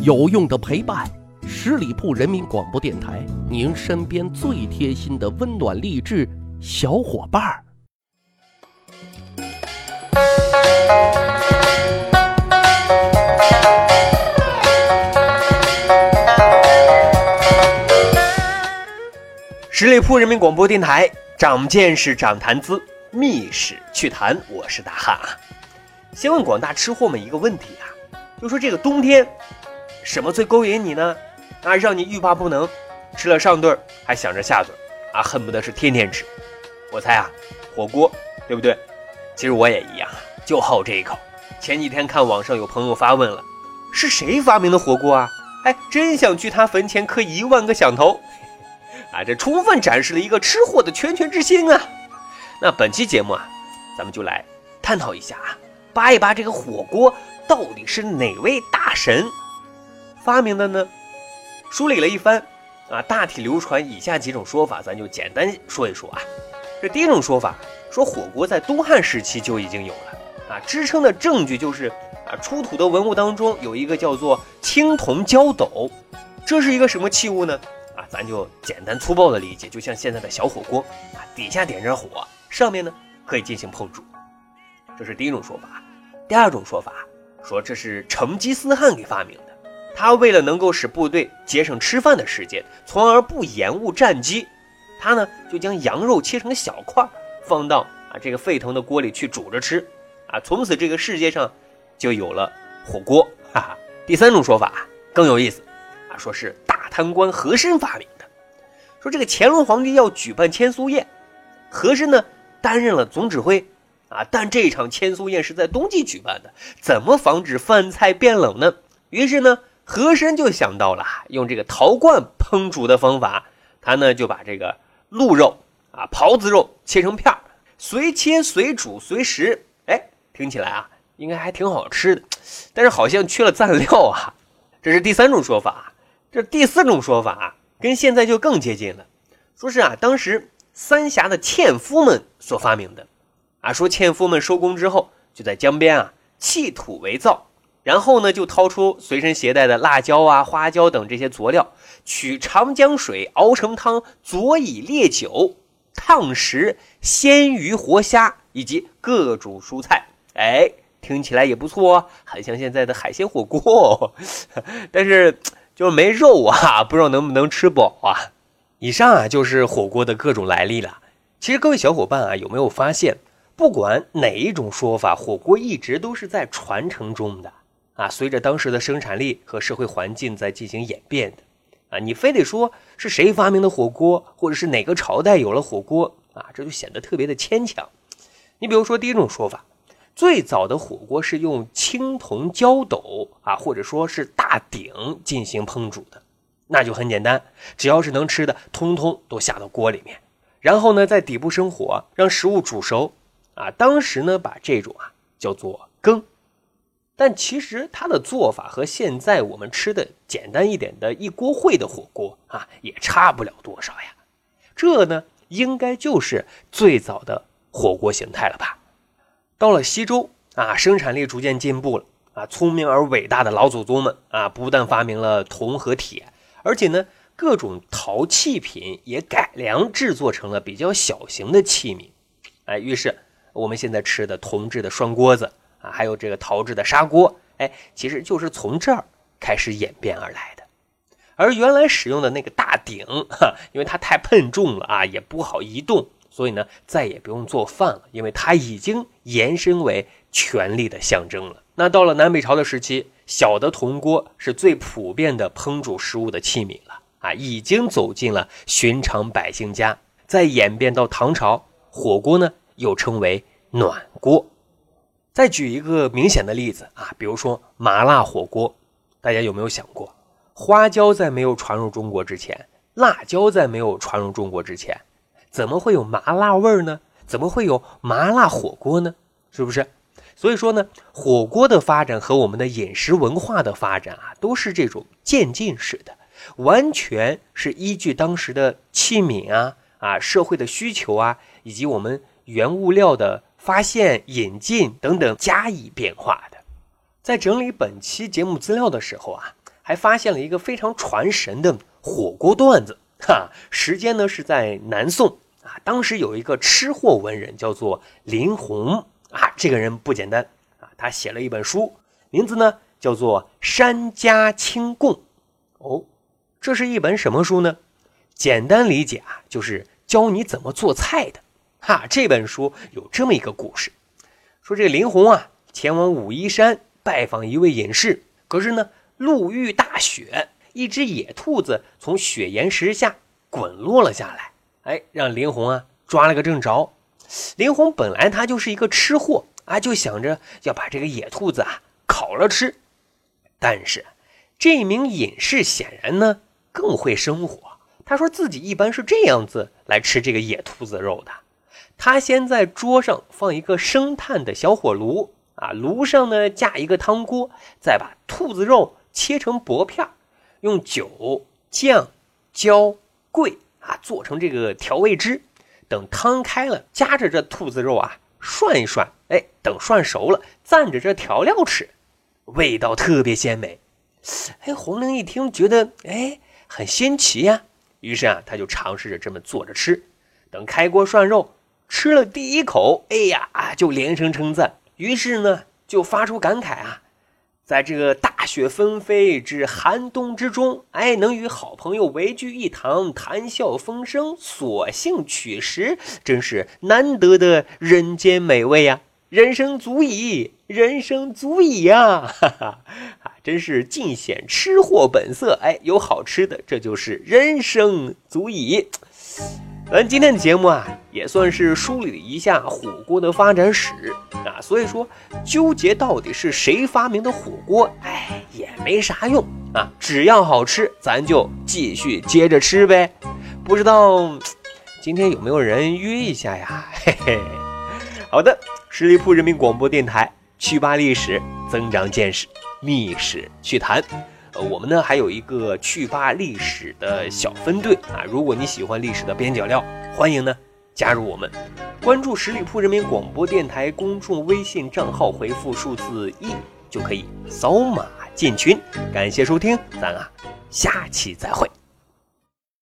有用的陪伴，十里铺人民广播电台，您身边最贴心的温暖励志小伙伴儿。十里铺人民广播电台，长见识，长谈资，密史趣谈，我是大汉啊。先问广大吃货们一个问题啊，就说这个冬天，什么最勾引你呢？啊，让你欲罢不能，吃了上顿还想着下顿啊，恨不得是天天吃。我猜啊，火锅，对不对？其实我也一样，就好这一口。前几天看网上有朋友发问了，是谁发明的火锅啊？哎，真想去他坟前磕一万个响头。啊，这充分展示了一个吃货的拳拳之心啊！那本期节目啊，咱们就来探讨一下啊，扒一扒这个火锅到底是哪位大神发明的呢？梳理了一番啊，大体流传以下几种说法，咱就简单说一说啊。这第一种说法说火锅在东汉时期就已经有了啊，支撑的证据就是啊，出土的文物当中有一个叫做青铜焦斗，这是一个什么器物呢？啊，咱就简单粗暴的理解，就像现在的小火锅啊，底下点着火，上面呢可以进行烹煮，这是第一种说法。第二种说法说这是成吉思汗给发明的，他为了能够使部队节省吃饭的时间，从而不延误战机，他呢就将羊肉切成小块，放到啊这个沸腾的锅里去煮着吃，啊，从此这个世界上就有了火锅。哈哈。第三种说法更有意思，啊，说是大。贪官和珅发明的，说这个乾隆皇帝要举办千苏宴，和珅呢担任了总指挥啊，但这场千苏宴是在冬季举办的，怎么防止饭菜变冷呢？于是呢，和珅就想到了用这个陶罐烹煮的方法，他呢就把这个鹿肉啊、狍子肉切成片儿，随切随煮随食，哎，听起来啊应该还挺好吃的，但是好像缺了蘸料啊，这是第三种说法。这第四种说法啊跟现在就更接近了，说是啊，当时三峡的纤夫们所发明的，啊，说纤夫们收工之后就在江边啊弃土为灶，然后呢就掏出随身携带的辣椒啊、花椒等这些佐料，取长江水熬成汤，佐以烈酒、烫食鲜鱼、活虾以及各种蔬菜，哎，听起来也不错哦，很像现在的海鲜火锅，但是。就是没肉啊，不知道能不能吃饱啊。以上啊就是火锅的各种来历了。其实各位小伙伴啊，有没有发现，不管哪一种说法，火锅一直都是在传承中的啊。随着当时的生产力和社会环境在进行演变的啊，你非得说是谁发明的火锅，或者是哪个朝代有了火锅啊，这就显得特别的牵强。你比如说第一种说法。最早的火锅是用青铜焦斗啊，或者说是大鼎进行烹煮的，那就很简单，只要是能吃的，通通都下到锅里面，然后呢，在底部生火，让食物煮熟啊。当时呢，把这种啊叫做羹，但其实它的做法和现在我们吃的简单一点的一锅烩的火锅啊，也差不了多少呀。这呢，应该就是最早的火锅形态了吧。到了西周啊，生产力逐渐进步了啊，聪明而伟大的老祖宗们啊，不但发明了铜和铁，而且呢，各种陶器品也改良制作成了比较小型的器皿，哎，于是我们现在吃的铜制的涮锅子啊，还有这个陶制的砂锅，哎，其实就是从这儿开始演变而来的。而原来使用的那个大鼎，哈，因为它太笨重了啊，也不好移动。所以呢，再也不用做饭了，因为它已经延伸为权力的象征了。那到了南北朝的时期，小的铜锅是最普遍的烹煮食物的器皿了啊，已经走进了寻常百姓家。再演变到唐朝，火锅呢又称为暖锅。再举一个明显的例子啊，比如说麻辣火锅，大家有没有想过，花椒在没有传入中国之前，辣椒在没有传入中国之前？怎么会有麻辣味儿呢？怎么会有麻辣火锅呢？是不是？所以说呢，火锅的发展和我们的饮食文化的发展啊，都是这种渐进式的，完全是依据当时的器皿啊、啊社会的需求啊，以及我们原物料的发现、引进等等加以变化的。在整理本期节目资料的时候啊。还发现了一个非常传神的火锅段子。哈，时间呢是在南宋啊，当时有一个吃货文人叫做林洪啊，这个人不简单啊，他写了一本书，名字呢叫做《山家清供》。哦，这是一本什么书呢？简单理解啊，就是教你怎么做菜的。哈，这本书有这么一个故事，说这林红啊，前往武夷山拜访一位隐士，可是呢，路遇大雪，一只野兔子从雪岩石下滚落了下来，哎，让林红啊抓了个正着。林红本来他就是一个吃货啊，就想着要把这个野兔子啊烤了吃，但是这名隐士显然呢更会生活。他说自己一般是这样子来吃这个野兔子肉的。他先在桌上放一个生炭的小火炉啊，炉上呢架一个汤锅，再把兔子肉切成薄片，用酒、酱、椒、桂啊做成这个调味汁。等汤开了，夹着这兔子肉啊涮一涮，哎，等涮熟了，蘸着这调料吃，味道特别鲜美。哎，红玲一听觉得哎很新奇呀。于是啊，他就尝试着这么做着吃。等开锅涮肉，吃了第一口，哎呀啊，就连声称赞。于是呢，就发出感慨啊，在这个大雪纷飞之寒冬之中，哎，能与好朋友围聚一堂，谈笑风生，索性取食，真是难得的人间美味呀！人生足矣，人生足矣呀！哈哈，啊，真是尽显吃货本色。哎，有好吃的，这就是人生足矣。咱今天的节目啊，也算是梳理了一下火锅的发展史啊。所以说，纠结到底是谁发明的火锅，哎，也没啥用啊。只要好吃，咱就继续接着吃呗。不知道今天有没有人约一下呀？嘿嘿。好的。十里铺人民广播电台，趣吧历史，增长见识，密史趣谈。呃，我们呢还有一个趣吧历史的小分队啊。如果你喜欢历史的边角料，欢迎呢加入我们，关注十里铺人民广播电台公众微信账号，回复数字一就可以扫码进群。感谢收听，咱啊下期再会。